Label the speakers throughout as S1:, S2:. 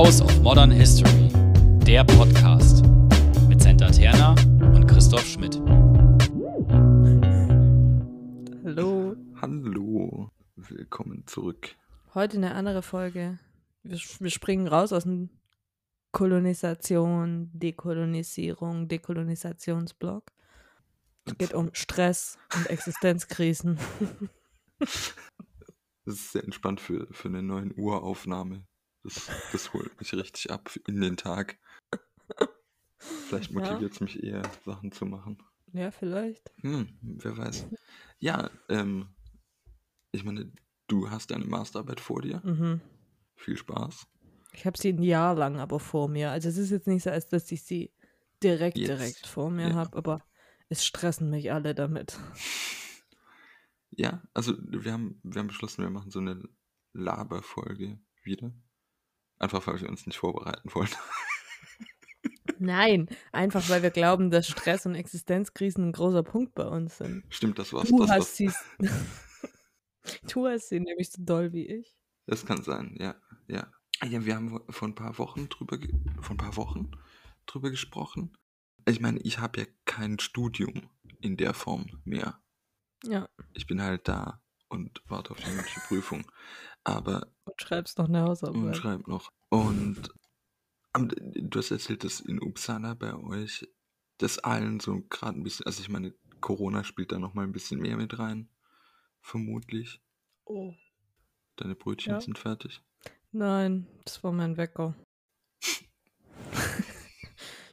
S1: House of Modern History, der Podcast mit Senta Terna und Christoph Schmidt.
S2: Hallo.
S3: Hallo, willkommen zurück.
S2: Heute eine andere Folge. Wir, wir springen raus aus dem Kolonisation, Dekolonisierung, Dekolonisationsblock. Es geht um Stress und Existenzkrisen.
S3: Das ist sehr entspannt für, für eine 9 Uhr Aufnahme. Das, das holt mich richtig ab in den Tag. Vielleicht
S2: Ja.
S3: motiviert es mich eher, Sachen zu machen.
S2: Ja, vielleicht.
S3: Hm, wer weiß. Ja, ähm, ich meine, du hast deine Masterarbeit vor dir.
S2: Mhm.
S3: Viel Spaß.
S2: Ich habe sie ein Jahr lang aber vor mir. Also es ist jetzt nicht so, als dass ich sie direkt,
S3: Jetzt.
S2: direkt vor mir
S3: Ja.
S2: habe, aber es stressen mich alle damit.
S3: Ja, also wir haben, wir haben beschlossen, wir machen so eine Laberfolge wieder. Einfach weil wir uns nicht vorbereiten wollen.
S2: Nein, einfach weil wir glauben, dass Stress und Existenzkrisen ein großer Punkt bei uns sind.
S3: Stimmt das was?
S2: Du
S3: das,
S2: hast sie. du hast sie nämlich so doll wie ich.
S3: Das kann sein, ja, ja. Ja, wir haben vor ein paar Wochen drüber, vor ein paar Wochen drüber gesprochen. Ich meine, ich habe ja kein Studium in der Form mehr.
S2: Ja,
S3: Ich bin halt da und warte auf die mündliche Prüfung. Aber
S2: und schreibst noch eine
S3: und
S2: Hausarbeit.
S3: schreib noch. Und du hast erzählt, dass in Uppsala bei euch das allen so gerade ein bisschen, also ich meine, Corona spielt da noch mal ein bisschen mehr mit rein, vermutlich.
S2: Oh.
S3: Deine Brötchen
S2: Ja.
S3: sind fertig.
S2: Nein, das war mein Wecker.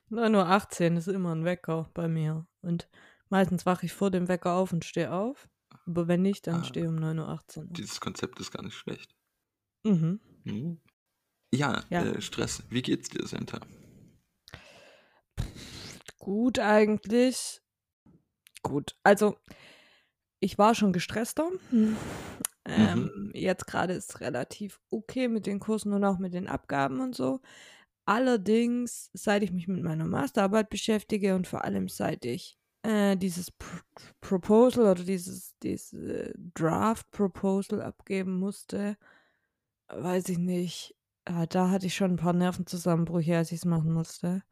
S2: 9.18 Uhr ist immer ein Wecker bei mir. Und meistens wache ich vor dem Wecker auf und stehe auf. Aber wenn nicht, dann
S3: Ah.
S2: stehe ich um 9.18 Uhr.
S3: Dieses Konzept ist gar nicht schlecht.
S2: Mhm.
S3: Mhm. Ja,
S2: Ja.
S3: Äh, Stress. Wie geht's dir, Senta?
S2: Gut eigentlich. Gut. Also, ich war schon gestresster. Ähm, Jetzt gerade ist es relativ okay mit den Kursen und auch mit den Abgaben und so. Allerdings, seit ich mich mit meiner Masterarbeit beschäftige und vor allem seit ich äh, dieses Pr Proposal oder dieses, dieses Draft Proposal abgeben musste, weiß ich nicht. Da hatte ich schon ein paar Nervenzusammenbrüche, als ich es machen musste.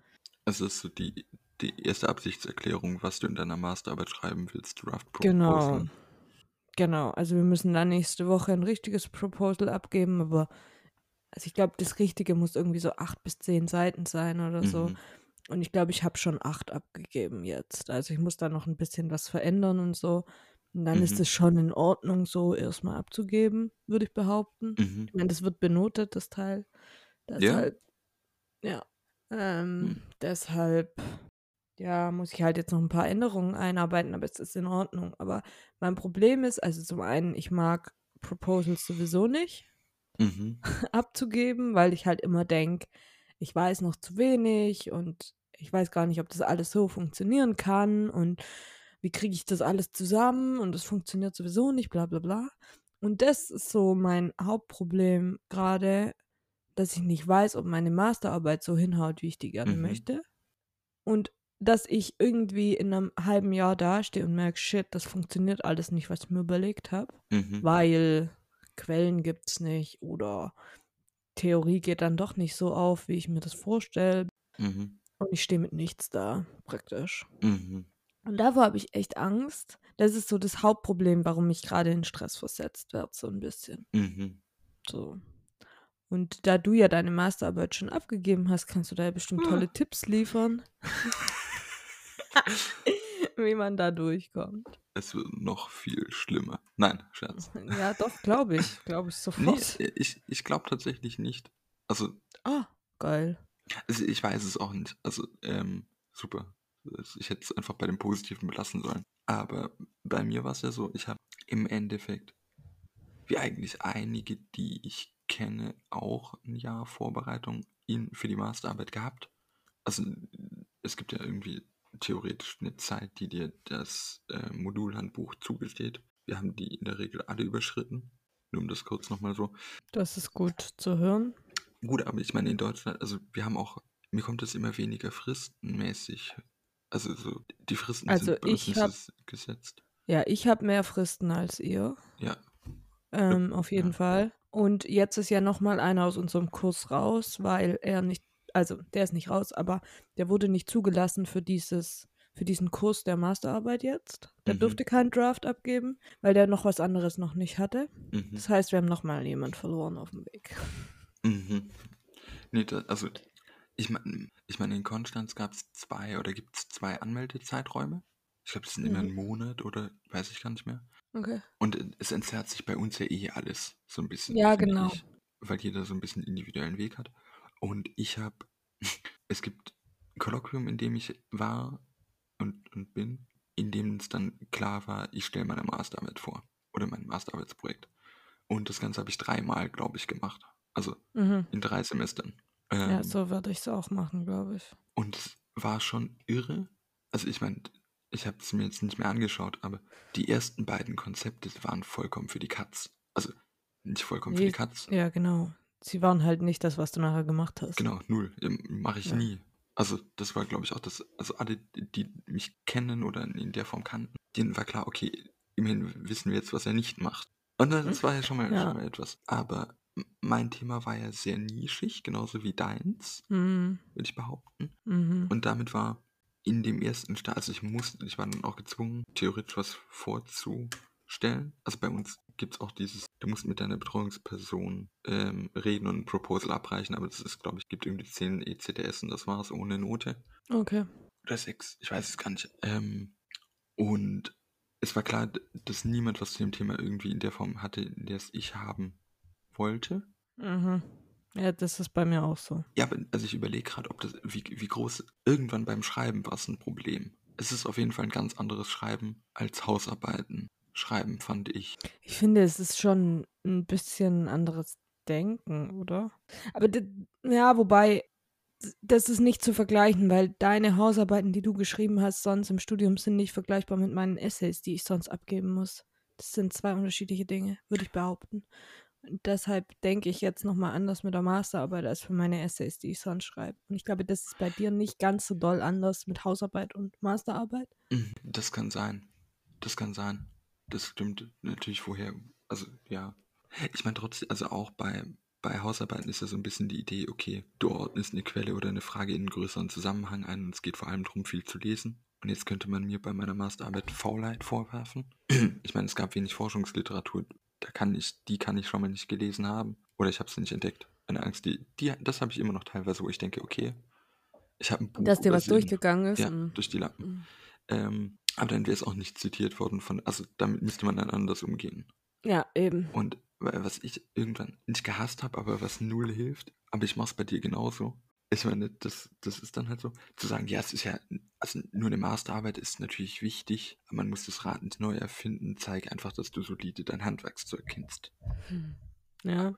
S3: Also das ist so die, die erste Absichtserklärung, was du in deiner Masterarbeit schreiben willst, Draft
S2: Genau.
S3: Proposal.
S2: Genau, also wir müssen dann nächste Woche ein richtiges Proposal abgeben, aber also ich glaube, das Richtige muss irgendwie so acht bis zehn Seiten sein oder so.
S3: Mhm.
S2: Und ich glaube, ich habe schon acht abgegeben jetzt. Also ich muss da noch ein bisschen was verändern und so. Und dann ist
S3: Mhm.
S2: es schon in Ordnung, so erstmal abzugeben, würde ich behaupten.
S3: Mhm.
S2: Ich meine, das wird benotet, das Teil.
S3: Ja?
S2: Deshalb, ja. Ähm,
S3: Hm.
S2: Deshalb, ja, muss ich halt jetzt noch ein paar Änderungen einarbeiten, aber es ist in Ordnung. Aber mein Problem ist, also zum einen, ich mag Proposals sowieso nicht
S3: Mhm.
S2: abzugeben, weil ich halt immer denke, ich weiß noch zu wenig und ich weiß gar nicht, ob das alles so funktionieren kann und wie kriege ich das alles zusammen und es funktioniert sowieso nicht, bla bla bla. Und das ist so mein Hauptproblem gerade, dass ich nicht weiß, ob meine Masterarbeit so hinhaut, wie ich die gerne
S3: Mhm.
S2: möchte. Und dass ich irgendwie in einem halben Jahr dastehe und merke, shit, das funktioniert alles nicht, was ich mir überlegt habe
S3: Mhm.
S2: weil Quellen gibt's nicht oder Theorie geht dann doch nicht so auf, wie ich mir das vorstelle.
S3: Mhm.
S2: Und ich stehe mit nichts da, praktisch.
S3: Mhm.
S2: Und davor habe ich echt Angst. Das ist so das Hauptproblem, warum ich gerade in Stress versetzt werde, so ein bisschen.
S3: Mhm.
S2: So. Und da du ja deine Masterarbeit schon abgegeben hast, kannst du da ja bestimmt tolle Tipps liefern, wie man da durchkommt.
S3: Es wird noch viel schlimmer. Nein, Scherz.
S2: Ja, doch, glaube ich. Glaube ich
S3: Nee,
S2: sofort.
S3: ich, ich glaube tatsächlich nicht. Also,
S2: Ah, geil.
S3: also, ich weiß es auch nicht. Also, ähm, super. Ich hätte es einfach bei dem Positiven belassen sollen. Aber bei mir war es ja so, ich habe im Endeffekt, wie eigentlich einige, die ich kenne, auch ein Jahr Vorbereitung in, für die Masterarbeit gehabt. Also es gibt ja irgendwie theoretisch eine Zeit, die dir das äh, Modulhandbuch zugesteht. Wir haben die in der Regel alle überschritten. Nur um das kurz nochmal so.
S2: Das ist gut zu hören.
S3: Gut, aber ich meine in Deutschland, also wir haben auch, mir kommt es immer weniger fristenmäßig. Also so, die Fristen
S2: Also
S3: sind
S2: ich hab-
S3: gesetzt.
S2: Ja, ich habe mehr Fristen als ihr.
S3: Ja.
S2: Ähm, auf jeden
S3: ja.
S2: Fall. Und jetzt ist ja nochmal einer aus unserem Kurs raus, weil er nicht, also der ist nicht raus, aber der wurde nicht zugelassen für dieses, für diesen Kurs der Masterarbeit jetzt. Der
S3: Mhm.
S2: durfte keinen Draft abgeben, weil der noch was anderes noch nicht hatte.
S3: Mhm.
S2: Das heißt, wir haben nochmal jemand verloren auf dem Weg.
S3: Mhm. Nee, da, also ich meine, ich mein, in Konstanz gab es zwei oder gibt es zwei Anmeldezeiträume. Ich glaube, das sind immer
S2: Mhm.
S3: ein Monat oder weiß ich gar nicht mehr.
S2: Okay.
S3: Und äh, es entzerrt sich bei uns ja eh alles so ein bisschen.
S2: Ja, genau.
S3: Ich, weil jeder so ein bisschen individuellen Weg hat. Und ich habe, es gibt ein Kolloquium, in dem ich war und, und bin, in dem es dann klar war, ich stelle meine Masterarbeit vor. Oder mein Masterarbeitsprojekt. Und das Ganze habe ich dreimal, glaube ich, gemacht. Also
S2: Mhm.
S3: in drei Semestern.
S2: Ja,
S3: Ähm,
S2: so würde ich es auch machen, glaube ich.
S3: und es war schon irre. Also ich meine, ich habe es mir jetzt nicht mehr angeschaut, aber die ersten beiden Konzepte waren vollkommen für die Katz. Also nicht vollkommen für
S2: Nee,
S3: die Katz.
S2: Ja, genau. Sie waren halt nicht das, was du nachher gemacht hast.
S3: Genau, null. Mache ich
S2: Ja.
S3: nie. Also das war, glaube ich, auch das, also alle, die mich kennen oder in der Form kannten, denen war klar, okay, immerhin wissen wir jetzt, was er nicht macht. Und das war ja schon mal,
S2: Ja.
S3: schon mal etwas. Aber mein Thema war ja sehr nischig, genauso wie deins,
S2: Mhm.
S3: würde ich behaupten.
S2: Mhm.
S3: Und damit war in dem ersten Start, also ich musste, ich war dann auch gezwungen, theoretisch was vorzustellen. Also bei uns gibt es auch dieses, du musst mit deiner Betreuungsperson ähm, reden und ein Proposal abreichen, aber das ist, glaube ich, gibt irgendwie 10 ECDS und das war es ohne Note.
S2: Okay.
S3: Oder 6, ich weiß es gar nicht. Ähm, und es war klar, dass niemand was zu dem Thema irgendwie in der Form hatte, in der es ich haben wollte.
S2: Mhm. Ja, das ist bei mir auch so.
S3: Ja, aber also ich überlege gerade, ob das, wie, wie groß, irgendwann beim Schreiben war es ein Problem. Es ist auf jeden Fall ein ganz anderes Schreiben als Hausarbeiten. Schreiben fand ich.
S2: Ich finde, es ist schon ein bisschen anderes Denken, oder? Aber ja, wobei, das ist nicht zu vergleichen, weil deine Hausarbeiten, die du geschrieben hast, sonst im Studium sind nicht vergleichbar mit meinen Essays, die ich sonst abgeben muss. Das sind zwei unterschiedliche Dinge, würde ich behaupten. Und deshalb denke ich jetzt nochmal anders mit der Masterarbeit als für meine Essays, die ich sonst schreibe. Und ich glaube, das ist bei dir nicht ganz so doll anders mit Hausarbeit und Masterarbeit.
S3: Mhm, Das kann sein. Das kann sein. Das stimmt natürlich vorher. Also ja. Ich meine trotzdem, also auch bei, bei Hausarbeiten ist ja so ein bisschen die Idee, okay, du ordnest eine Quelle oder eine Frage in einen größeren Zusammenhang ein und es geht vor allem darum, viel zu lesen. Und jetzt könnte man mir bei meiner Masterarbeit Faulheit vorwerfen. Ich meine, es gab wenig Forschungsliteratur. Da kann ich, die kann ich schon mal nicht gelesen haben. Oder ich habe sie nicht entdeckt. Eine Angst, die, die das habe ich immer noch teilweise, wo ich denke, okay, ich habe ein Buch.
S2: Dass dir was durchgegangen ist.
S3: Ja, durch die Lampen.
S2: Mm.
S3: Ähm, aber dann wäre es auch nicht zitiert worden von, also damit müsste man dann anders umgehen.
S2: Ja, eben.
S3: Und wa- was ich irgendwann nicht gehasst habe, aber was null hilft, aber ich mache es bei dir genauso. Ich meine, das, das ist dann halt so, zu sagen, ja, es ist ja, also nur eine Masterarbeit ist natürlich wichtig, aber man muss das Rad nicht neu erfinden, zeige einfach, dass du solide dein Handwerkszeug kennst.
S2: Hm. Ja.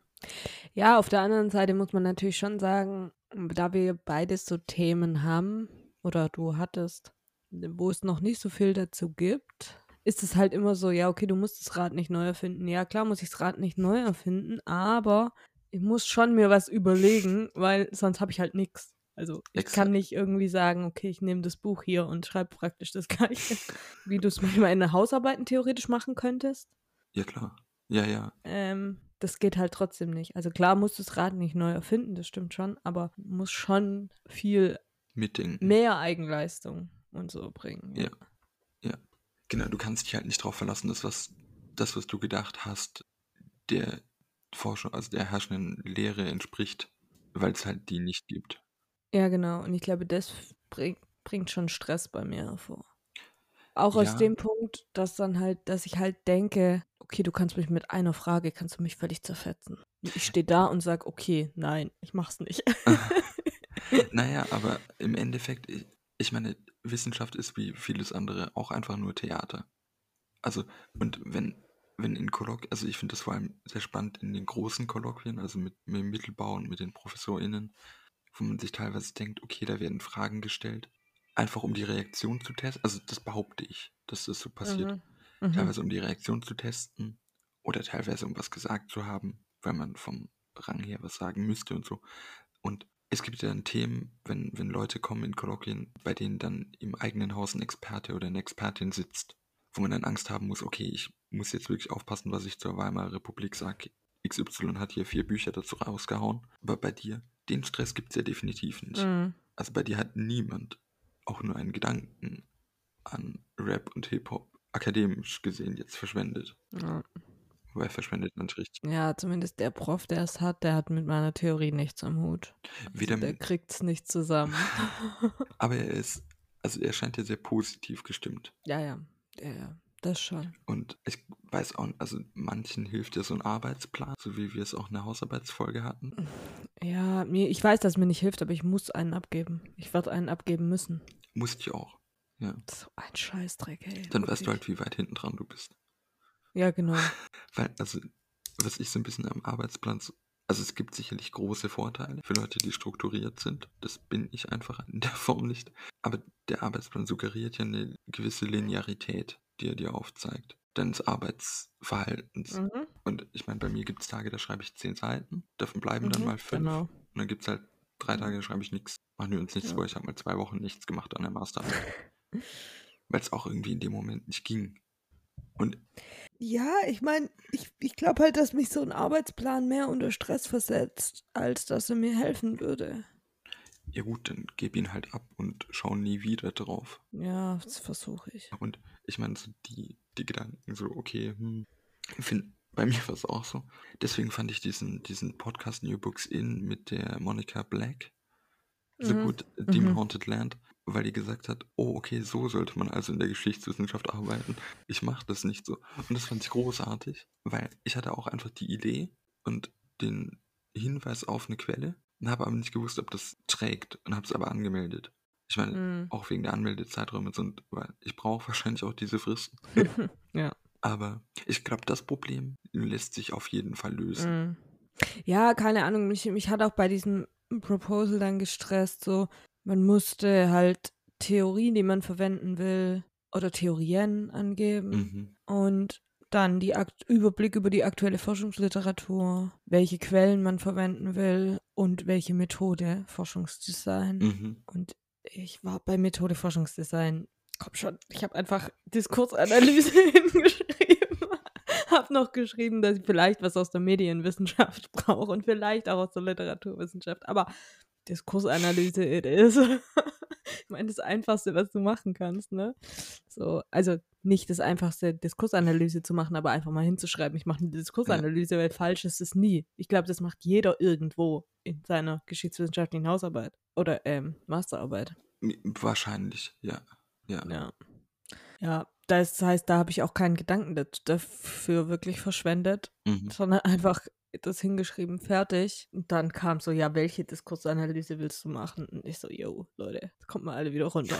S2: Ja, auf der anderen Seite muss man natürlich schon sagen, da wir beides so Themen haben oder du hattest, wo es noch nicht so viel dazu gibt, ist es halt immer so, ja, okay, du musst das Rad nicht neu erfinden. Ja, klar muss ich das Rad nicht neu erfinden, aber ich muss schon mir was überlegen, weil sonst habe ich halt nichts. Also ich
S3: Exakt.
S2: kann nicht irgendwie sagen, okay, ich nehme das Buch hier und schreibe praktisch das gleiche, wie du es manchmal in der Hausarbeiten theoretisch machen könntest.
S3: Ja, klar. Ja, ja.
S2: Ähm, das geht halt trotzdem nicht. Also klar musst du das Rad nicht neu erfinden, das stimmt schon, aber muss schon viel
S3: Mitdenken.
S2: mehr Eigenleistung und so bringen.
S3: Ja. Genau, du kannst dich halt nicht darauf verlassen, dass was, das, was du gedacht hast, der Forschung, also der herrschenden Lehre entspricht, weil es halt die nicht gibt.
S2: Ja, genau. Und ich glaube, das bring, bringt schon Stress bei mir hervor. Auch aus
S3: Ja.
S2: dem Punkt, dass dann halt, dass ich halt denke, okay, du kannst mich mit einer Frage, kannst du mich völlig zerfetzen. Ich stehe da und sage, okay, nein, ich mach's nicht.
S3: Naja, aber im Endeffekt, ich, ich meine, Wissenschaft ist wie vieles andere auch einfach nur Theater. Also, und wenn, wenn in Kolloquien, also ich finde das vor allem sehr spannend in den großen Kolloquien, also mit, mit dem Mittelbau und mit den ProfessorInnen, wo man sich teilweise denkt, okay, da werden Fragen gestellt, einfach um die Reaktion zu testen. Also das behaupte ich, dass das so passiert.
S2: Mhm. Mhm.
S3: Teilweise um die Reaktion zu testen oder teilweise um was gesagt zu haben, weil man vom Rang her was sagen müsste und so. Und es gibt ja dann Themen, wenn, wenn Leute kommen in Kolloquien, bei denen dann im eigenen Haus ein Experte oder eine Expertin sitzt, wo man dann Angst haben muss, okay, ich muss jetzt wirklich aufpassen, was ich zur Weimarer Republik sage, XY hat hier vier Bücher dazu rausgehauen. Aber bei dir, den Stress gibt es ja definitiv nicht.
S2: Mhm.
S3: Also bei dir hat niemand auch nur einen Gedanken an Rap und Hip-Hop akademisch gesehen jetzt verschwendet.
S2: Ja.
S3: Wobei verschwendet natürlich
S2: ja, zumindest der Prof, der es hat, der hat mit meiner Theorie nichts am Hut.
S3: Weder
S2: Der
S3: mit,
S2: kriegt es nicht zusammen.
S3: aber er ist, also er scheint ja sehr positiv gestimmt.
S2: ja, ja, ja, ja, das schon.
S3: Und ich weiß auch, also manchen hilft ja so ein Arbeitsplan, so wie wir es auch in der Hausarbeitsfolge hatten.
S2: Ja, mir, ich weiß, dass es mir nicht hilft, aber ich muss einen abgeben. Ich werde einen abgeben müssen.
S3: Musste ich auch. Ja.
S2: So ein Scheißdreck, ey.
S3: Dann weißt du
S2: wirklich.
S3: halt, wie weit hinten dran du bist.
S2: Ja, genau.
S3: Weil, also, was ich so ein bisschen am Arbeitsplan, so, also es gibt sicherlich große Vorteile für Leute, die strukturiert sind. Das bin ich einfach in der Form nicht. Aber der Arbeitsplan suggeriert ja eine gewisse Linearität, die er dir aufzeigt. Deines Arbeitsverhaltens.
S2: Mhm.
S3: Und ich meine, bei mir gibt es Tage, da schreibe ich zehn Seiten, davon bleiben dann
S2: Mhm,
S3: mal fünf.
S2: Genau.
S3: Und dann gibt es halt drei Tage, da schreibe ich nichts. Machen wir uns nichts
S2: Ja.
S3: vor, ich habe mal zwei Wochen nichts gemacht an der Masterarbeit. Weil es auch irgendwie in dem Moment nicht ging. Und
S2: Ja, ich meine, ich, ich glaube halt, dass mich so ein Arbeitsplan mehr unter Stress versetzt, als dass er mir helfen würde.
S3: ja gut, dann gib ihn halt ab und schau nie wieder drauf.
S2: Ja, das versuche ich.
S3: Und ich meine, so die, die Gedanken, so, okay, hm, find, bei mir war es auch so. Deswegen fand ich diesen, diesen Podcast New Books In mit der Monica Black so
S2: Mhm.
S3: gut, Deep
S2: Mhm.
S3: Haunted Land, weil die gesagt hat, oh, okay, so sollte man also in der Geschichtswissenschaft arbeiten. Ich mache das nicht so. Und das fand ich großartig, weil ich hatte auch einfach die Idee und den Hinweis auf eine Quelle und habe aber nicht gewusst, ob das trägt und habe es aber angemeldet. Ich meine,
S2: Mhm.
S3: auch wegen der Anmeldezeiträume sind, weil ich brauche wahrscheinlich auch diese Fristen.
S2: ja.
S3: Aber ich glaube, das Problem lässt sich auf jeden Fall lösen.
S2: Mhm. Ja, keine Ahnung. Mich, mich hat auch bei diesem Proposal dann gestresst, so, man musste halt Theorien, die man verwenden will, oder Theorien angeben
S3: Mhm.
S2: und dann die Akt Überblick über die aktuelle Forschungsliteratur, welche Quellen man verwenden will und welche Methode Forschungsdesign.
S3: Mhm.
S2: Und ich war bei Methode Forschungsdesign. Komm schon, ich habe einfach Diskursanalyse hingeschrieben. habe noch geschrieben, dass ich vielleicht was aus der Medienwissenschaft brauche und vielleicht auch aus der Literaturwissenschaft. Aber Diskursanalyse it is. ich meine, das Einfachste, was du machen kannst, ne? So, also nicht das Einfachste, Diskursanalyse zu machen, aber einfach mal hinzuschreiben, ich mache eine Diskursanalyse, weil falsch ist es nie. Ich glaube, das macht jeder irgendwo in seiner geschichtswissenschaftlichen Hausarbeit oder ähm, Masterarbeit.
S3: Wahrscheinlich, ja. Ja.
S2: Ja. Ja, das heißt, da habe ich auch keinen Gedanken dafür wirklich verschwendet,
S3: Mhm.
S2: sondern einfach das hingeschrieben, fertig. Und dann kam so, ja, welche Diskursanalyse willst du machen? Und ich so, yo, Leute, jetzt kommt mal alle wieder runter.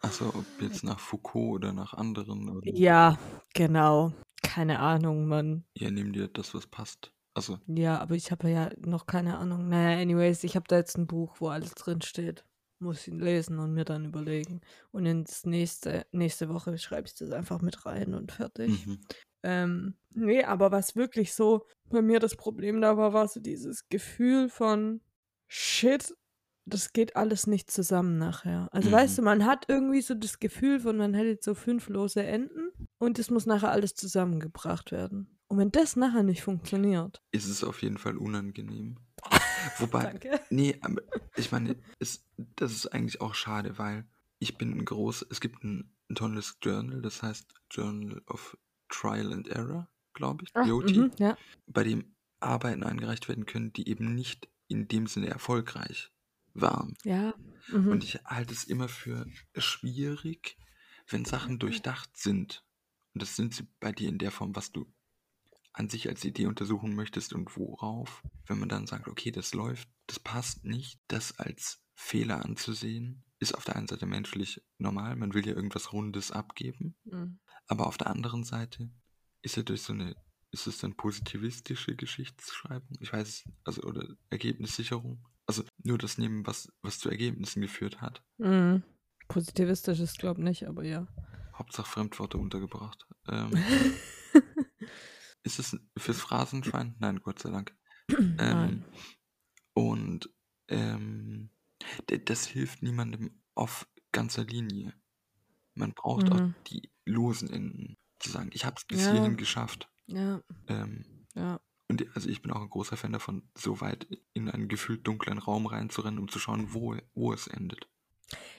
S3: Achso, ob jetzt nach Foucault oder nach anderen. Oder
S2: ja, genau. Keine Ahnung, Mann.
S3: Ja, nimm dir das, was passt. Also,
S2: Ja, aber ich habe ja noch keine Ahnung. Naja, anyways, ich habe da jetzt ein Buch, wo alles drin steht. Muss ihn lesen und mir dann überlegen. Und ins nächste, nächste Woche schreibe ich das einfach mit rein und fertig.
S3: mhm.
S2: Ähm, nee, aber was wirklich so bei mir das Problem da war, war so dieses Gefühl von Shit, das geht alles nicht zusammen nachher. Also
S3: Mhm.
S2: weißt du, man hat irgendwie so das Gefühl von, man hätte so fünf lose Enden und es muss nachher alles zusammengebracht werden. Und wenn das nachher nicht funktioniert.
S3: ist es auf jeden Fall unangenehm. Wobei,
S2: Danke.
S3: nee, aber ich meine, es, das ist eigentlich auch schade, weil ich bin ein groß, es gibt ein, ein tolles Journal, das heißt Journal of Trial and Error, glaube ich,
S2: Ach, mhm, ja.
S3: bei dem Arbeiten eingereicht werden können, die eben nicht in dem Sinne erfolgreich waren.
S2: Ja. Mhm.
S3: Und ich halte es immer für schwierig, wenn Sachen durchdacht sind. Und das sind sie bei dir in der Form, was du an sich als Idee untersuchen möchtest und worauf. Wenn man dann sagt, okay, das läuft, das passt nicht, das als Fehler anzusehen, ist auf der einen Seite menschlich normal. Man will ja irgendwas Rundes abgeben.
S2: Mhm.
S3: Aber auf der anderen Seite ist ja durch so eine, ist es dann positivistische Geschichtsschreibung? Ich weiß es, also, oder Ergebnissicherung. Also nur das nehmen, was, was zu Ergebnissen geführt hat.
S2: Mhm. Positivistisch ist, glaube ich, nicht, aber ja.
S3: Hauptsache Fremdworte untergebracht. Ähm, ist es fürs Phrasenschwein? Nein, Gott sei Dank. Ähm,
S2: Nein.
S3: und ähm, das hilft niemandem auf ganzer Linie. Man braucht auch
S2: Mhm.
S3: die losen Enden. Zu sagen, ich habe es bis
S2: Ja.
S3: hierhin geschafft.
S2: Ja,
S3: Ähm,
S2: ja.
S3: und also ich bin auch ein großer Fan davon, so weit in einen gefühlt dunklen Raum reinzurennen, um zu schauen, wo, wo es endet.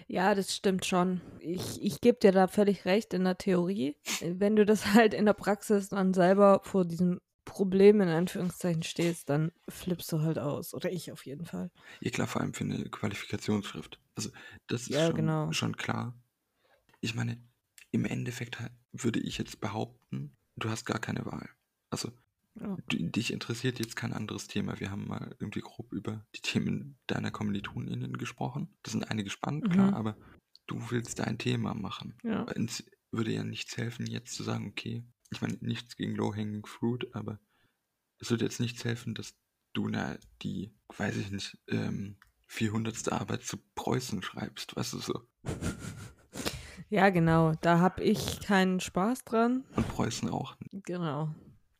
S2: Ja, das stimmt schon. Ich, ich gebe dir da völlig recht in der Theorie. Wenn du das halt in der Praxis dann selber vor diesem Problem in Anführungszeichen stehst, dann flippst du halt aus. Oder ich auf jeden Fall.
S3: Ja klar, vor allem für eine Qualifikationsschrift. Also das ist
S2: Ja,
S3: schon,
S2: genau.
S3: schon klar. Ich meine, im Endeffekt würde ich jetzt behaupten, du hast gar keine Wahl. Also
S2: Ja.
S3: dich interessiert jetzt kein anderes Thema. Wir haben mal irgendwie grob über die Themen deiner KommilitonInnen gesprochen. Das sind einige spannend, klar,
S2: Mhm.
S3: aber du willst dein Thema machen.
S2: Ja.
S3: Es würde ja nichts helfen, jetzt zu sagen, okay, ich meine, nichts gegen Low-Hanging Fruit, aber es würde jetzt nichts helfen, dass du na, die, weiß ich nicht, ähm, 400. Arbeit zu Preußen schreibst, weißt du so.
S2: Ja, genau. Da habe ich keinen Spaß dran.
S3: Und Preußen auch.
S2: Genau.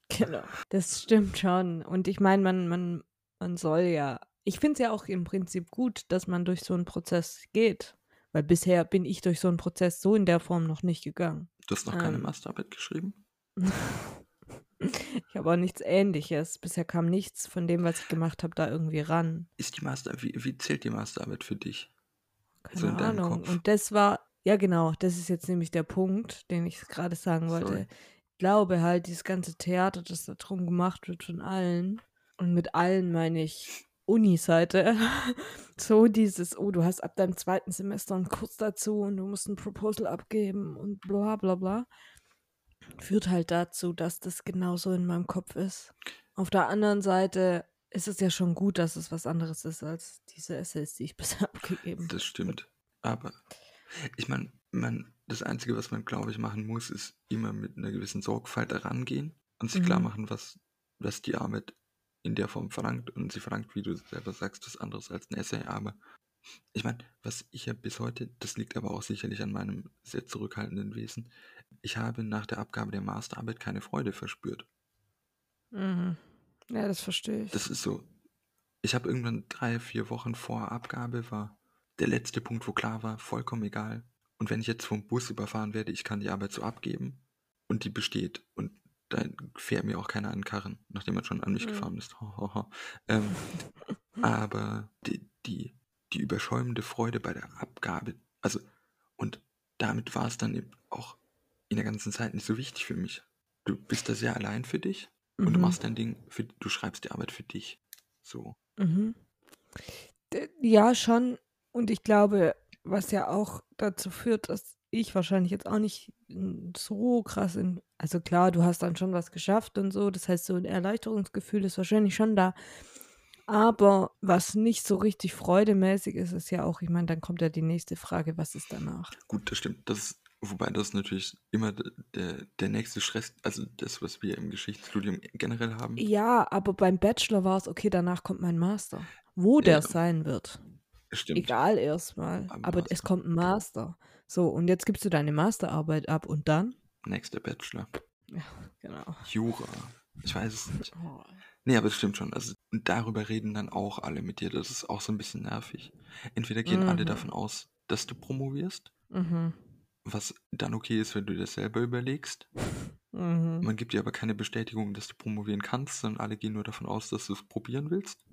S2: Genau. Das stimmt schon. Und ich meine, man, man, man soll ja. Ich finde es ja auch im Prinzip gut, dass man durch so einen Prozess geht. Weil bisher bin ich durch so einen Prozess so in der Form noch nicht gegangen.
S3: Du hast noch keine
S2: Ähm.
S3: Masterarbeit geschrieben?
S2: Ich habe auch nichts ähnliches. Bisher kam nichts von dem, was ich gemacht habe, da irgendwie ran.
S3: Ist die Master, wie, wie zählt die Masterarbeit für dich?
S2: Keine
S3: So
S2: Ahnung. Und das war, ja genau, das ist jetzt nämlich der Punkt, den ich gerade sagen wollte.
S3: Sorry.
S2: Ich glaube halt, dieses ganze Theater, das da drum gemacht wird von allen, und mit allen meine ich Uni-Seite, so dieses, oh, du hast ab deinem zweiten Semester einen Kurs dazu und du musst ein Proposal abgeben und bla bla bla, führt halt dazu, dass das genauso in meinem Kopf ist. Auf der anderen Seite ist es ja schon gut, dass es was anderes ist als diese Essays, die ich bisher abgegeben habe.
S3: Das stimmt. Aber ich meine, man, das Einzige, was man, glaube ich, machen muss, ist immer mit einer gewissen Sorgfalt herangehen und sich klar
S2: Mhm.
S3: machen, was, was die Arbeit in der Form verlangt. Und sie verlangt, wie du selber sagst, was anderes als ein Essay. Aber ich meine, was ich ja bis heute, das liegt aber auch sicherlich an meinem sehr zurückhaltenden Wesen, ich habe nach der Abgabe der Masterarbeit keine Freude verspürt.
S2: Mhm. Ja, das verstehe ich.
S3: Das ist so. Ich habe irgendwann drei, vier Wochen vor Abgabe war der letzte Punkt, wo klar war, vollkommen egal. Und wenn ich jetzt vom Bus überfahren werde, ich kann die Arbeit so abgeben und die besteht. Und dann fährt mir auch keiner an den Karren, nachdem man schon an mich
S2: Mhm.
S3: gefahren ist. Ähm, aber die, die, die überschäumende Freude bei der Abgabe, also, und damit war es dann eben auch in der ganzen Zeit nicht so wichtig für mich. Du bist da sehr allein für dich und du
S2: Mhm.
S3: machst dein Ding, für, du schreibst die Arbeit für dich. So.
S2: Mhm. Ja, schon. Und ich glaube, was ja auch dazu führt, dass ich wahrscheinlich jetzt auch nicht so krass in. Also klar, du hast dann schon was geschafft und so. Das heißt, so ein Erleichterungsgefühl ist wahrscheinlich schon da. Aber was nicht so richtig freudemäßig ist, ist ja auch, ich meine, dann kommt ja die nächste Frage, was ist danach?
S3: Gut, das stimmt. Das ist, wobei das natürlich immer der, der nächste Stress, also das, was wir im Geschichtsstudium generell haben.
S2: Ja, aber beim Bachelor war es, okay, danach kommt mein Master. Wo der
S3: Ja.
S2: sein wird.
S3: Stimmt.
S2: Egal erstmal.
S3: Am
S2: Aber es kommt ein Master. So, und jetzt gibst du deine Masterarbeit ab und dann?
S3: Nächster Bachelor.
S2: Genau.
S3: Jura. Ich weiß es nicht.
S2: Oh.
S3: Nee, aber es stimmt schon. Also, darüber reden dann auch alle mit dir. Das ist auch so ein bisschen nervig. Entweder gehen alle
S2: Mhm.
S3: davon aus, dass du promovierst,
S2: Mhm.
S3: was dann okay ist, wenn du das selber überlegst.
S2: Mhm.
S3: Man gibt dir aber keine Bestätigung, dass du promovieren kannst, sondern alle gehen nur davon aus, dass du es probieren willst.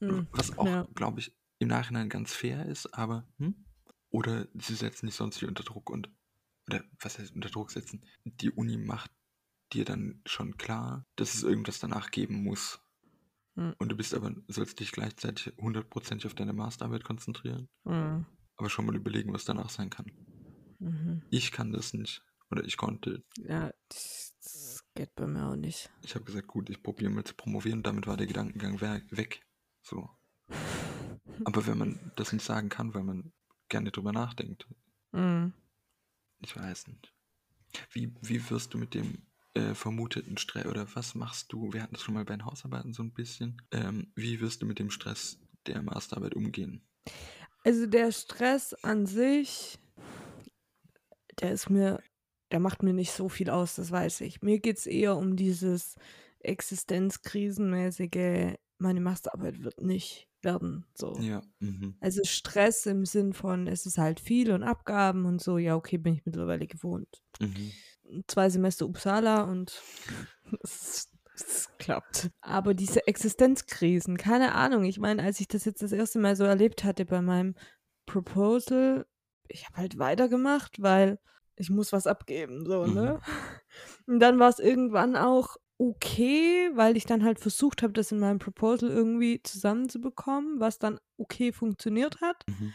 S2: Mhm.
S3: Was auch,
S2: Ja.
S3: glaube ich, im Nachhinein ganz fair ist, aber hm? Oder sie setzen dich sonst unter Druck und oder was heißt unter Druck setzen? Die Uni macht dir dann schon klar, dass es irgendwas danach geben muss.
S2: Mhm.
S3: Und du bist aber, sollst dich gleichzeitig hundertprozentig auf deine Masterarbeit konzentrieren,
S2: Mhm.
S3: aber schon mal überlegen, was danach sein kann.
S2: Mhm.
S3: Ich kann das nicht. Oder ich konnte.
S2: Ja, das, das geht bei mir auch nicht.
S3: Ich habe gesagt, gut, ich probiere mal zu promovieren, damit war der Gedankengang we- weg. So. Aber wenn man das nicht sagen kann, weil man gerne drüber nachdenkt,
S2: Mhm.
S3: ich weiß nicht. Wie, wie wirst du mit dem äh, vermuteten Stress, oder was machst du, wir hatten das schon mal bei den Hausarbeiten so ein bisschen, ähm, wie wirst du mit dem Stress der Masterarbeit umgehen?
S2: Also der Stress an sich, der ist mir, der macht mir nicht so viel aus, das weiß ich. Mir geht es eher um dieses existenzkrisenmäßige, meine Masterarbeit wird nicht werden. So.
S3: Ja, mhm.
S2: Also Stress im Sinn von, es ist halt viel und Abgaben und so, ja, okay, bin ich mittlerweile gewohnt.
S3: Mhm.
S2: zwei Semester Uppsala und es, es klappt. Aber diese Existenzkrisen, keine Ahnung. Ich meine, als ich das jetzt das erste Mal so erlebt hatte bei meinem Proposal, ich habe halt weitergemacht, weil ich muss was abgeben, so, ne?
S3: Mhm.
S2: Und dann war es irgendwann auch okay, weil ich dann halt versucht habe, das in meinem Proposal irgendwie zusammenzubekommen, was dann okay funktioniert hat.
S3: Mhm.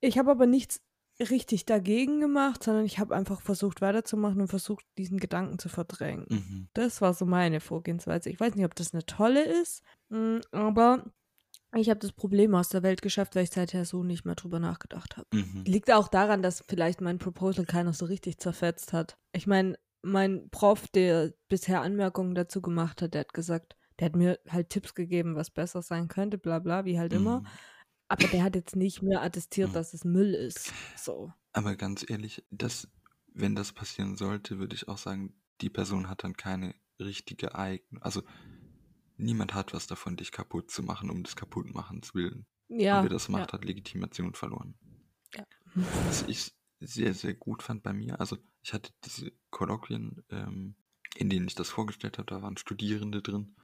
S2: Ich habe aber nichts richtig dagegen gemacht, sondern ich habe einfach versucht weiterzumachen und versucht, diesen Gedanken zu verdrängen.
S3: Mhm.
S2: Das war so meine Vorgehensweise. Ich weiß nicht, ob das eine tolle ist, mm, aber ich habe das Problem aus der Welt geschafft, weil ich seither so nicht mehr drüber nachgedacht habe.
S3: Mhm.
S2: Liegt auch daran, dass vielleicht mein Proposal keiner so richtig zerfetzt hat. Ich meine, mein Prof, der bisher Anmerkungen dazu gemacht hat, der hat gesagt, der hat mir halt Tipps gegeben, was besser sein könnte, bla bla, wie halt immer.
S3: Mhm.
S2: Aber der hat jetzt nicht mehr attestiert,
S3: Mhm.
S2: dass es Müll ist. So.
S3: Aber ganz ehrlich, das, wenn das passieren sollte, würde ich auch sagen, die Person hat dann keine richtige Eignung. Also niemand hat was davon, dich kaputt zu machen, um des Kaputtmachens willen.
S2: Ja.
S3: Und wer das
S2: ja.
S3: macht, hat Legitimation verloren.
S2: Ja.
S3: Was ich sehr, sehr gut fand bei mir, also ich hatte diese Kolloquien, ähm, in denen ich das vorgestellt habe, da waren Studierende drin.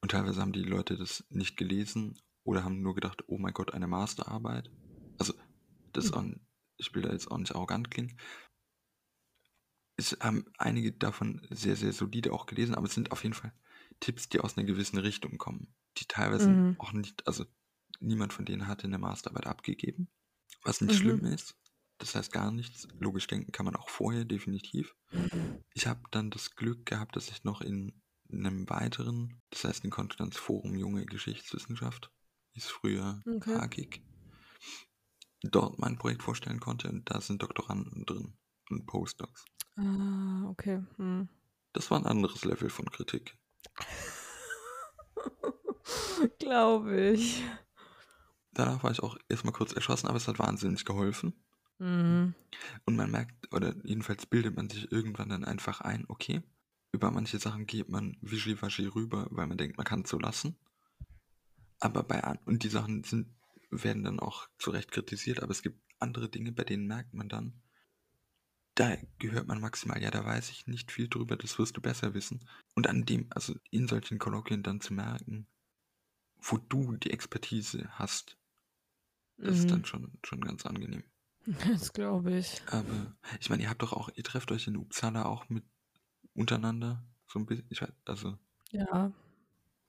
S3: Und teilweise haben die Leute das nicht gelesen oder haben nur gedacht, oh mein Gott, eine Masterarbeit. Also, das ein- ich will da jetzt auch nicht arrogant klingen. Es haben einige davon sehr, sehr solide auch gelesen, aber es sind auf jeden Fall Tipps, die aus einer gewissen Richtung kommen, die teilweise
S2: Mhm.
S3: auch nicht, also niemand von denen hatte eine Masterarbeit abgegeben, was nicht
S2: Mhm.
S3: schlimm ist. Das heißt gar nichts. Logisch denken kann man auch vorher, definitiv. Ich habe dann das Glück gehabt, dass ich noch in einem weiteren, das heißt in Konstanz Forum Junge Geschichtswissenschaft, hieß früher
S2: Okay.
S3: HAGIG, dort mein Projekt vorstellen konnte und da sind Doktoranden drin und Postdocs.
S2: Ah, okay. Hm.
S3: Das war ein anderes Level von Kritik.
S2: Glaube ich.
S3: Danach war ich auch erstmal kurz erschossen, aber es hat wahnsinnig geholfen.
S2: Mhm.
S3: Und man merkt, oder jedenfalls bildet man sich irgendwann dann einfach ein, okay, über manche Sachen geht man wischiwaschi rüber, weil man denkt, man kann es so lassen. Aber bei und die Sachen sind, werden dann auch zu Recht kritisiert, aber es gibt andere Dinge, bei denen merkt man dann, da gehört man maximal, ja, da weiß ich nicht viel drüber, das wirst du besser wissen. Und an dem, also in solchen Kolloquien dann zu merken, wo du die Expertise hast, das ist
S2: Mhm.
S3: dann schon, schon ganz angenehm.
S2: Das glaube ich.
S3: Aber ich meine, ihr habt doch auch, ihr trefft euch in Uppsala auch mit untereinander so ein bisschen. Ich weiß, also,
S2: Ja.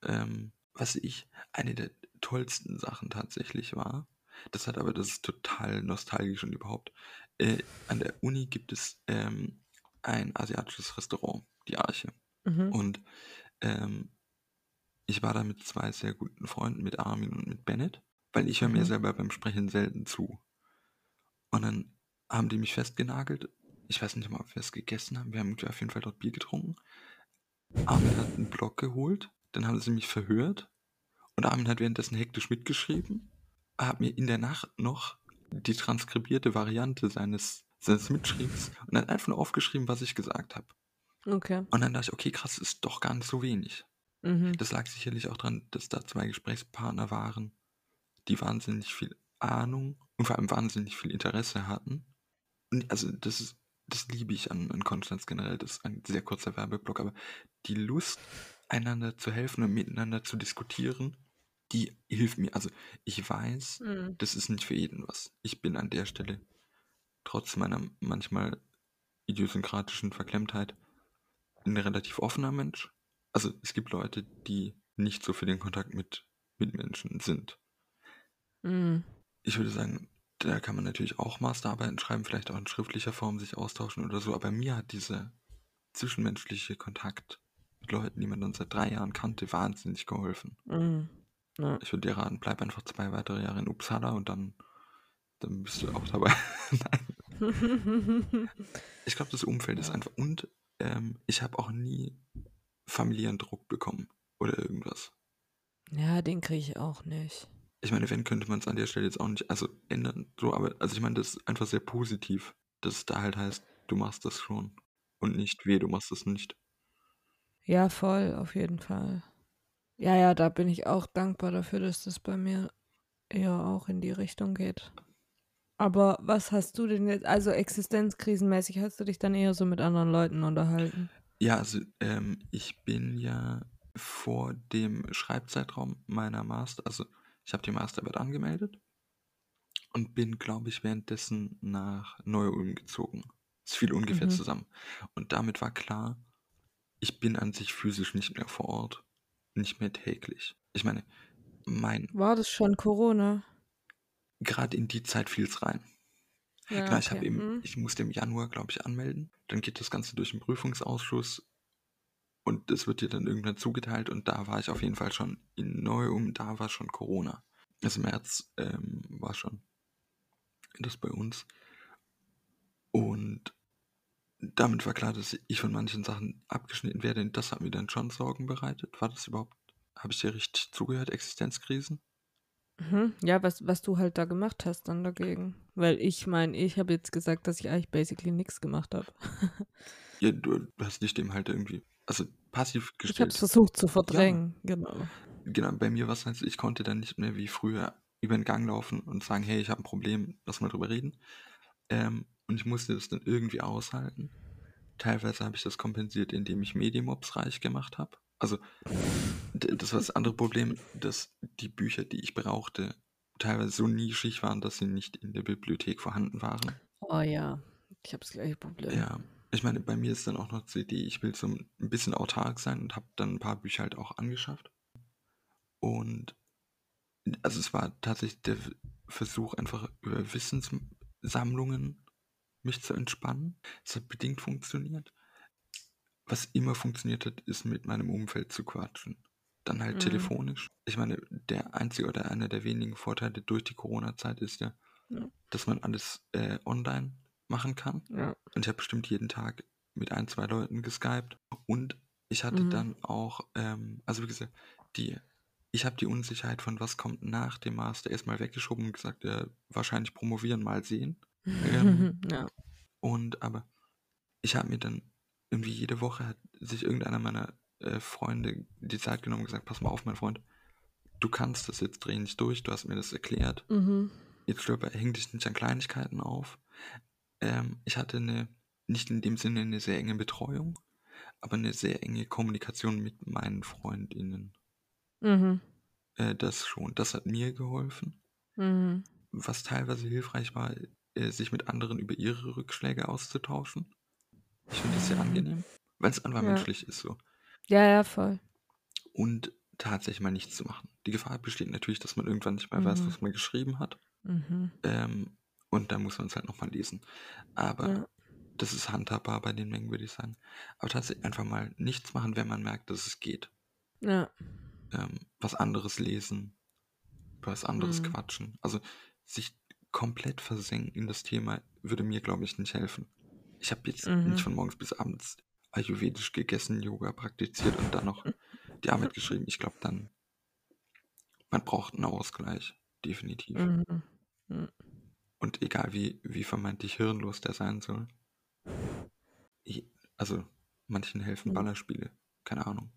S3: ähm, was ich eine der tollsten Sachen tatsächlich war, das hat aber, das ist total nostalgisch und überhaupt. Äh, an der Uni gibt es ähm, ein asiatisches Restaurant, die Arche.
S2: Mhm.
S3: Und ähm, ich war da mit zwei sehr guten Freunden, mit Armin und mit Bennett, weil ich höre mir
S2: Mhm.
S3: selber beim Sprechen selten zu. Und dann haben die mich festgenagelt. Ich weiß nicht mal, ob wir es gegessen haben. Wir haben auf jeden Fall dort Bier getrunken. Armin hat einen Block geholt, dann haben sie mich verhört. Und Armin hat währenddessen hektisch mitgeschrieben, hat mir in der Nacht noch die transkribierte Variante seines, seines Mitschriebens und dann einfach nur aufgeschrieben, was ich gesagt habe.
S2: Okay.
S3: Und dann dachte ich, okay, krass, ist doch gar nicht so wenig.
S2: Mhm.
S3: Das lag sicherlich auch dran, dass da zwei Gesprächspartner waren, die wahnsinnig viel Ahnung und vor allem wahnsinnig viel Interesse hatten. Und also das ist, das liebe ich an, an Konstanz generell, das ist ein sehr kurzer Werbeblock, aber die Lust, einander zu helfen und miteinander zu diskutieren, die hilft mir. Also ich weiß,
S2: Mhm.
S3: das ist nicht für jeden was. Ich bin an der Stelle, trotz meiner manchmal idiosynkratischen Verklemmtheit, ein relativ offener Mensch. Also es gibt Leute, die nicht so für den Kontakt mit Mitmenschen sind.
S2: Mhm.
S3: Ich würde sagen, da kann man natürlich auch Masterarbeiten schreiben, vielleicht auch in schriftlicher Form sich austauschen oder so, aber mir hat dieser zwischenmenschliche Kontakt mit Leuten, die man dann seit drei Jahren kannte, wahnsinnig geholfen.
S2: Mhm. Ja.
S3: Ich würde dir raten, bleib einfach zwei weitere Jahre in Uppsala und dann, dann bist du auch dabei. Ich glaube, das Umfeld ist einfach. Und ähm, ich habe auch nie familiären Druck bekommen oder irgendwas.
S2: ja, den kriege ich auch nicht.
S3: Ich meine, wenn könnte man es an der Stelle jetzt auch nicht, also ändern, so, aber, also ich meine, das ist einfach sehr positiv, dass es da halt heißt, du machst das schon und nicht weh, du machst das nicht.
S2: Ja, voll, auf jeden Fall. Ja, ja, da bin ich auch dankbar dafür, dass das bei mir eher auch in die Richtung geht. Aber was hast du denn jetzt, also existenzkrisenmäßig, hast du dich dann eher so mit anderen Leuten unterhalten?
S3: Ja, also ähm, ich bin ja vor dem Schreibzeitraum meiner Master, also ich habe die Masterarbeit angemeldet und bin, glaube ich, währenddessen nach Neu-Ulm gezogen. Es fiel ungefähr
S2: Mhm.
S3: zusammen. Und damit war klar, ich bin an sich physisch nicht mehr vor Ort, nicht mehr täglich. Ich meine, mein,
S2: War das schon Corona?
S3: gerade in die Zeit fiel es rein.
S2: Ja,
S3: Genau, ich habe
S2: okay.
S3: im,
S2: Mhm.
S3: ich musste im Januar, glaube ich, anmelden. Dann geht das Ganze durch den Prüfungsausschuss und es wird dir dann irgendwann zugeteilt und da war ich auf jeden Fall schon in Neu-Ulm, da war schon Corona. Also im März ähm, war schon das bei uns. Und damit war klar, dass ich von manchen Sachen abgeschnitten werde. Und das hat mir dann schon Sorgen bereitet. War das überhaupt, habe ich dir richtig zugehört, Existenzkrisen?
S2: Mhm. Ja, was, was du halt da gemacht hast dann dagegen. Weil ich meine, ich habe jetzt gesagt, dass ich eigentlich basically nichts gemacht habe.
S3: Ja, du, du hast dich dem halt irgendwie, also passiv
S2: Ich habe
S3: gestellt.
S2: es versucht zu verdrängen, genau.
S3: Genau, bei mir war es halt, so, ich konnte dann nicht mehr wie früher über den Gang laufen und sagen, hey, ich habe ein Problem, lass mal drüber reden. Ähm, und ich musste das dann irgendwie aushalten. Teilweise habe ich das kompensiert, indem ich Medimobs reich gemacht habe. Also, das war das andere Problem, dass die Bücher, die ich brauchte, teilweise so nischig waren, dass sie nicht in der Bibliothek vorhanden waren.
S2: Oh ja, ich habe das gleiche Problem.
S3: Ja, ich meine, bei mir ist dann auch noch die Idee, ich will so ein bisschen autark sein und habe dann ein paar Bücher halt auch angeschafft. Und also es war tatsächlich der Versuch, einfach über Wissenssammlungen mich zu entspannen. Es hat bedingt funktioniert. Was immer funktioniert hat, ist mit meinem Umfeld zu quatschen. Dann halt
S2: Mhm.
S3: telefonisch. Ich meine, der einzige oder einer der wenigen Vorteile durch die Corona-Zeit ist ja,
S2: Ja.
S3: dass man alles äh, online machen kann.
S2: Ja.
S3: Und ich habe bestimmt jeden Tag mit ein, zwei Leuten geskypt. Und ich hatte
S2: Mhm.
S3: dann auch, ähm, also wie gesagt, die, ich habe die Unsicherheit von was kommt nach dem Master erstmal weggeschoben und gesagt, ja, wahrscheinlich promovieren, mal sehen. Ähm,
S2: ja.
S3: Und aber ich habe mir dann irgendwie jede Woche hat sich irgendeiner meiner äh, Freunde die Zeit genommen und gesagt, pass mal auf, mein Freund, du kannst das jetzt, dreh nicht durch, du hast mir das erklärt.
S2: Mhm.
S3: Jetzt häng dich nicht an Kleinigkeiten auf. Ähm, ich hatte eine, nicht in dem Sinne eine sehr enge Betreuung, aber eine sehr enge Kommunikation mit meinen Freundinnen.
S2: Mhm.
S3: Äh, das schon, das hat mir geholfen.
S2: Mhm.
S3: Was teilweise hilfreich war, äh, sich mit anderen über ihre Rückschläge auszutauschen. Ich finde das sehr angenehm, weil es einfach
S2: Ja.
S3: menschlich ist so.
S2: Ja, ja, voll.
S3: Und tatsächlich mal nichts zu machen. Die Gefahr besteht natürlich, dass man irgendwann nicht mehr weiß,
S2: Mhm.
S3: was man geschrieben hat.
S2: Mhm.
S3: Ähm, und dann muss man es halt nochmal lesen. Aber
S2: Ja.
S3: das ist handhabbar bei den Mengen, würde ich sagen. Aber tatsächlich einfach mal nichts machen, wenn man merkt, dass es geht.
S2: Ja.
S3: Ähm, was anderes lesen, was anderes
S2: Mhm.
S3: quatschen. Also sich komplett versenken in das Thema würde mir, glaube ich, nicht helfen. Ich habe jetzt
S2: Mhm.
S3: nicht von morgens bis abends ayurvedisch gegessen, Yoga praktiziert und dann noch die Arbeit geschrieben. Ich glaube dann, man braucht einen Ausgleich, definitiv.
S2: Mhm.
S3: Und egal wie, wie vermeintlich hirnlos der sein soll. Ich, also, manchen helfen
S2: Mhm.
S3: Ballerspiele. Keine Ahnung.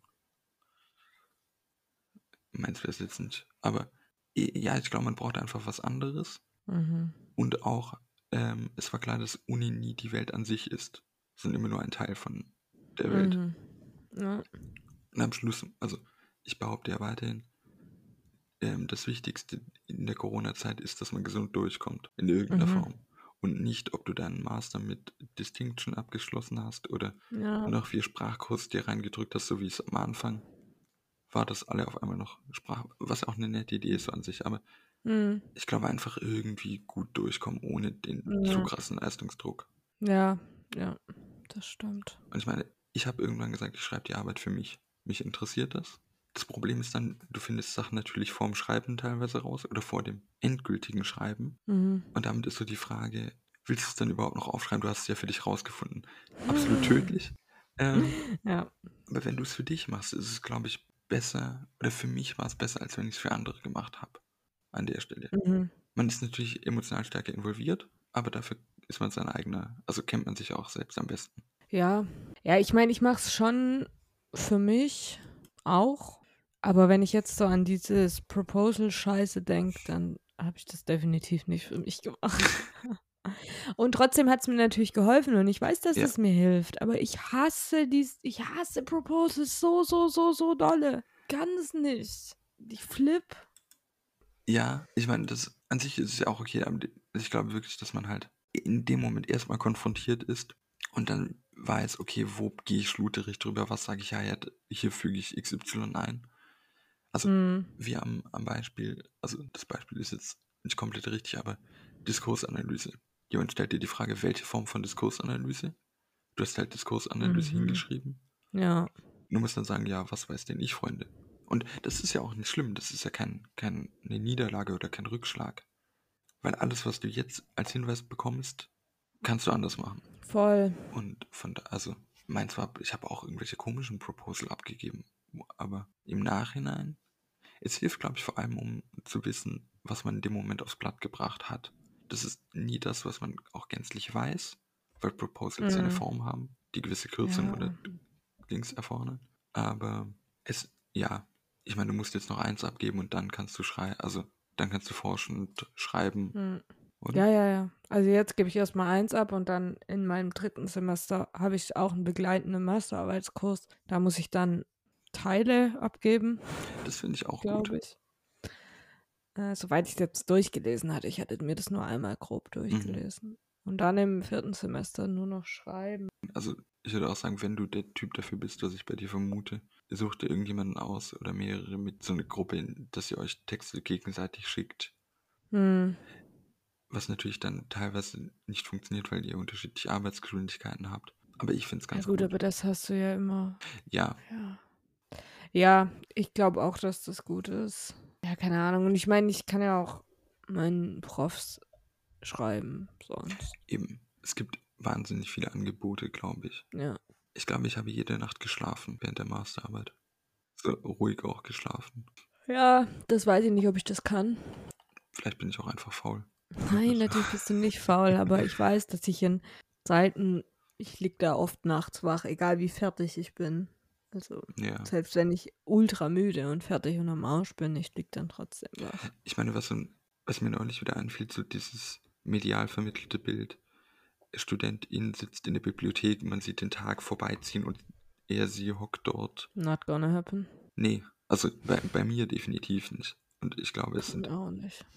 S3: Meins wäre es jetzt nicht. Aber ja, ich glaube, man braucht einfach was anderes.
S2: Mhm.
S3: Und auch, ähm, es war klar, dass Uni nie die Welt an sich ist. Sondern immer nur ein Teil von der Welt.
S2: Mhm. Ja.
S3: Und am Schluss, also ich behaupte ja weiterhin, ähm, das Wichtigste in der Corona-Zeit ist, dass man gesund durchkommt, in irgendeiner
S2: Mhm.
S3: Form. Und nicht, ob du deinen Master mit Distinction abgeschlossen hast oder
S2: Ja.
S3: noch vier Sprachkurse dir reingedrückt hast, so wie es am Anfang war, dass alle auf einmal noch Sprach, was auch eine nette Idee ist so an sich, aber
S2: Mhm.
S3: ich glaube einfach irgendwie gut durchkommen ohne den
S2: Ja.
S3: zu krassen Leistungsdruck.
S2: Ja, ja, das stimmt.
S3: Und ich meine, ich habe irgendwann gesagt, ich schreibe die Arbeit für mich. Mich interessiert das. Das Problem ist dann, du findest Sachen natürlich vorm Schreiben teilweise raus oder vor dem endgültigen Schreiben.
S2: Mhm.
S3: Und damit ist so die Frage, willst du es dann überhaupt noch aufschreiben? Du hast es ja für dich rausgefunden. Absolut tödlich. Ähm,
S2: Ja.
S3: aber wenn du es für dich machst, ist es, glaube ich, besser, oder für mich war es besser, als wenn ich es für andere gemacht habe. An der Stelle.
S2: Mhm.
S3: Man ist natürlich emotional stärker involviert, aber dafür ist man sein eigener, also kennt man sich auch selbst am besten.
S2: Ja. Ja, ich meine, ich mache es schon für mich auch. Aber wenn ich jetzt so an dieses Proposal-Scheiße denke, dann habe ich das definitiv nicht für mich gemacht. Und trotzdem hat es mir natürlich geholfen und ich weiß, dass
S3: Ja.
S2: es mir hilft. Aber ich hasse dies, ich hasse Proposals so, so, so, so dolle. Ganz nicht. Ich flip.
S3: Ja, ich meine, das an sich ist es ja auch okay, aber ich glaube wirklich, dass man halt in dem Moment erstmal konfrontiert ist und dann weiß, okay, wo gehe ich schluterig drüber, was sage ich, ja, ja, hier füge ich XY ein. Also
S2: Hm.
S3: wie am, am Beispiel, also das Beispiel ist jetzt nicht komplett richtig, aber Diskursanalyse. Jemand stellt dir die Frage, welche Form von Diskursanalyse? Du hast halt Diskursanalyse
S2: Mhm.
S3: hingeschrieben.
S2: Ja.
S3: Du musst dann sagen, ja, was weiß denn ich, Freunde? Und das ist ja auch nicht schlimm, das ist ja kein, keine Niederlage oder kein Rückschlag. Weil alles, was du jetzt als Hinweis bekommst, kannst du anders machen.
S2: Voll.
S3: Und von da, also, meins war, ich habe auch irgendwelche komischen Proposal abgegeben. Aber im Nachhinein, es hilft, glaube ich, vor allem, um zu wissen, was man in dem Moment aufs Blatt gebracht hat. Das ist nie das, was man auch gänzlich weiß, weil Proposals eine
S2: Mhm.
S3: Form haben, die gewisse Kürzung
S2: Ja.
S3: oder Dings erfordern. Aber es, ja, ich meine, du musst jetzt noch eins abgeben und dann kannst du schreiben, also dann kannst du forschen und schreiben.
S2: Hm.
S3: Oder?
S2: Ja, ja, ja. Also jetzt gebe ich erstmal eins ab und dann in meinem dritten Semester habe ich auch einen begleitenden Masterarbeitskurs. Da muss ich dann Teile abgeben,
S3: Das finde ich auch gut.
S2: ich. Äh, soweit ich jetzt durchgelesen hatte. Ich hatte mir das nur einmal grob
S3: Mhm.
S2: durchgelesen. Und dann im vierten Semester nur noch schreiben.
S3: Also ich würde auch sagen, wenn du der Typ dafür bist, was ich bei dir vermute, such dir irgendjemanden aus oder mehrere mit so einer Gruppe, dass ihr euch Texte gegenseitig schickt.
S2: Hm.
S3: Was natürlich dann teilweise nicht funktioniert, weil ihr unterschiedliche Arbeitsgeschwindigkeiten habt. Aber ich finde es
S2: Ja
S3: ganz
S2: gut,
S3: gut.
S2: aber das hast du ja immer.
S3: Ja,
S2: Ja. Ja, ich glaube auch, dass das gut ist. Ja, keine Ahnung. Und ich meine, ich kann ja auch meinen Profs schreiben sonst.
S3: eben. Es gibt wahnsinnig viele Angebote, glaube ich.
S2: Ja.
S3: Ich glaube, ich habe jede Nacht geschlafen während der Masterarbeit. So ruhig auch geschlafen.
S2: Ja, das weiß ich nicht, ob ich das kann.
S3: Vielleicht bin ich auch einfach faul.
S2: Nein, natürlich bist du nicht faul, aber ich weiß, dass ich in Zeiten, ich lieg da oft nachts wach, egal wie fertig ich bin. Also,
S3: Ja.
S2: selbst wenn ich ultra müde und fertig und am Arsch bin, ich lieg dann trotzdem wach.
S3: Ich meine, was, so was mir neulich wieder einfiel, so dieses medial vermittelte Bild. Studentin sitzt in der Bibliothek, man sieht den Tag vorbeiziehen und er, sie hockt dort.
S2: Not gonna happen.
S3: Nee, also bei, bei mir definitiv nicht. Und ich glaube, es sind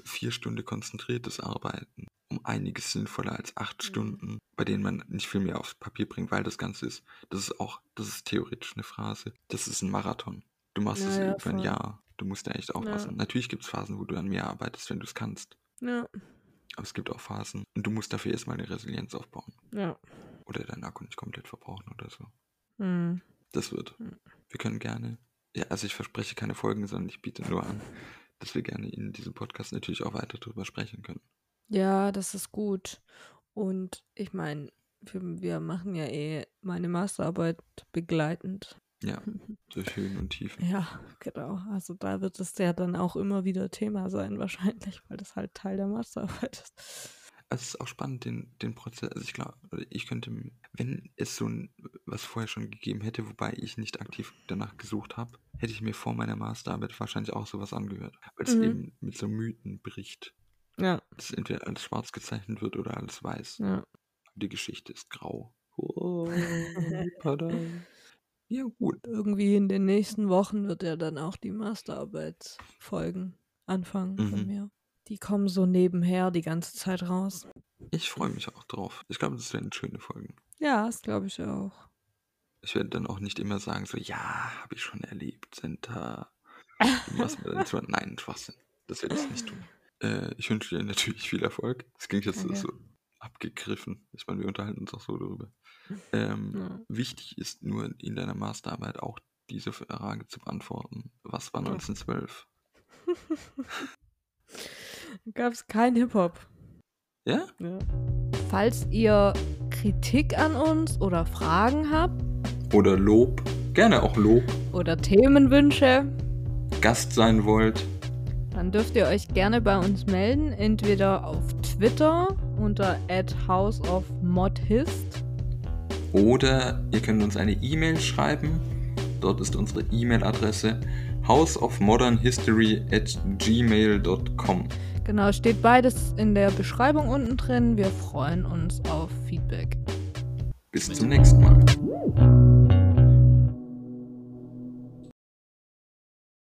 S3: vier Stunden konzentriertes Arbeiten um einiges sinnvoller als acht
S2: Mhm.
S3: Stunden, bei denen man nicht viel mehr aufs Papier bringt, weil das Ganze ist, das ist auch, das ist theoretisch eine Phrase, das ist ein Marathon. Du machst es
S2: Ja, ja,
S3: über ein. Jahr. Du musst da echt aufpassen. Natürlich gibt es Phasen, wo du an mehr arbeitest, wenn du es kannst.
S2: Ja,
S3: Aber es gibt auch Phasen und du musst dafür erstmal eine Resilienz aufbauen.
S2: ja.
S3: Oder deinen Akku nicht komplett verbrauchen oder so.
S2: Hm.
S3: Das wird.
S2: Hm.
S3: Wir können gerne, ja, also ich verspreche keine Folgen, sondern ich biete nur an, dass wir gerne in diesem Podcast natürlich auch weiter darüber sprechen können.
S2: Ja, das ist gut. Und ich meine, wir, wir machen ja eh meine Masterarbeit begleitend.
S3: Ja, durch Höhen und Tiefen.
S2: Ja, genau. Also da wird es ja dann auch immer wieder Thema sein, wahrscheinlich, weil das halt Teil der Masterarbeit ist.
S3: Also es ist auch spannend, den, den Prozess, also ich glaube, ich könnte, wenn es so ein, was vorher schon gegeben hätte, wobei ich nicht aktiv danach gesucht habe, hätte ich mir vor meiner Masterarbeit wahrscheinlich auch sowas angehört. Weil es
S2: Mhm.
S3: eben mit so Mythen bricht,
S2: Ja,
S3: dass entweder alles schwarz gezeichnet wird oder alles weiß.
S2: ja.
S3: Die Geschichte ist grau. Oh, ja, gut.
S2: Irgendwie in den nächsten Wochen wird ja dann auch die Masterarbeitsfolgen anfangen von
S3: Mhm.
S2: mir. Die kommen so nebenher die ganze Zeit raus.
S3: Ich freue mich auch drauf. Ich glaube, das werden schöne Folgen.
S2: Ja, das glaube ich auch.
S3: Ich werde dann auch nicht immer sagen, so, ja, habe ich schon erlebt. Was dann so, nein, Schwachsinn. Das werde ich nicht tun. Äh, ich wünsche dir natürlich viel Erfolg. Das klingt jetzt
S2: Danke.
S3: so abgegriffen. Ich meine, wir unterhalten uns auch so darüber. Ähm,
S2: Ja.
S3: Wichtig ist nur in deiner Masterarbeit auch diese Frage zu beantworten. Was war
S2: Ja.
S3: 1912?
S2: Gab es kein Hip-Hop.
S3: Ja?
S2: Ja. Falls ihr Kritik an uns oder Fragen habt
S3: Oder Lob? Gerne auch Lob.
S2: oder Themenwünsche,
S3: Gast sein wollt?
S2: dann dürft ihr euch gerne bei uns melden, entweder auf Twitter unter houseofmodhist
S3: Oder ihr könnt uns eine E-Mail schreiben. Dort ist unsere E-Mail-Adresse houseofmodernhistory at gmail.com.
S2: Genau, steht beides in der Beschreibung unten drin. Wir freuen uns auf Feedback.
S3: Bis zum nächsten Mal.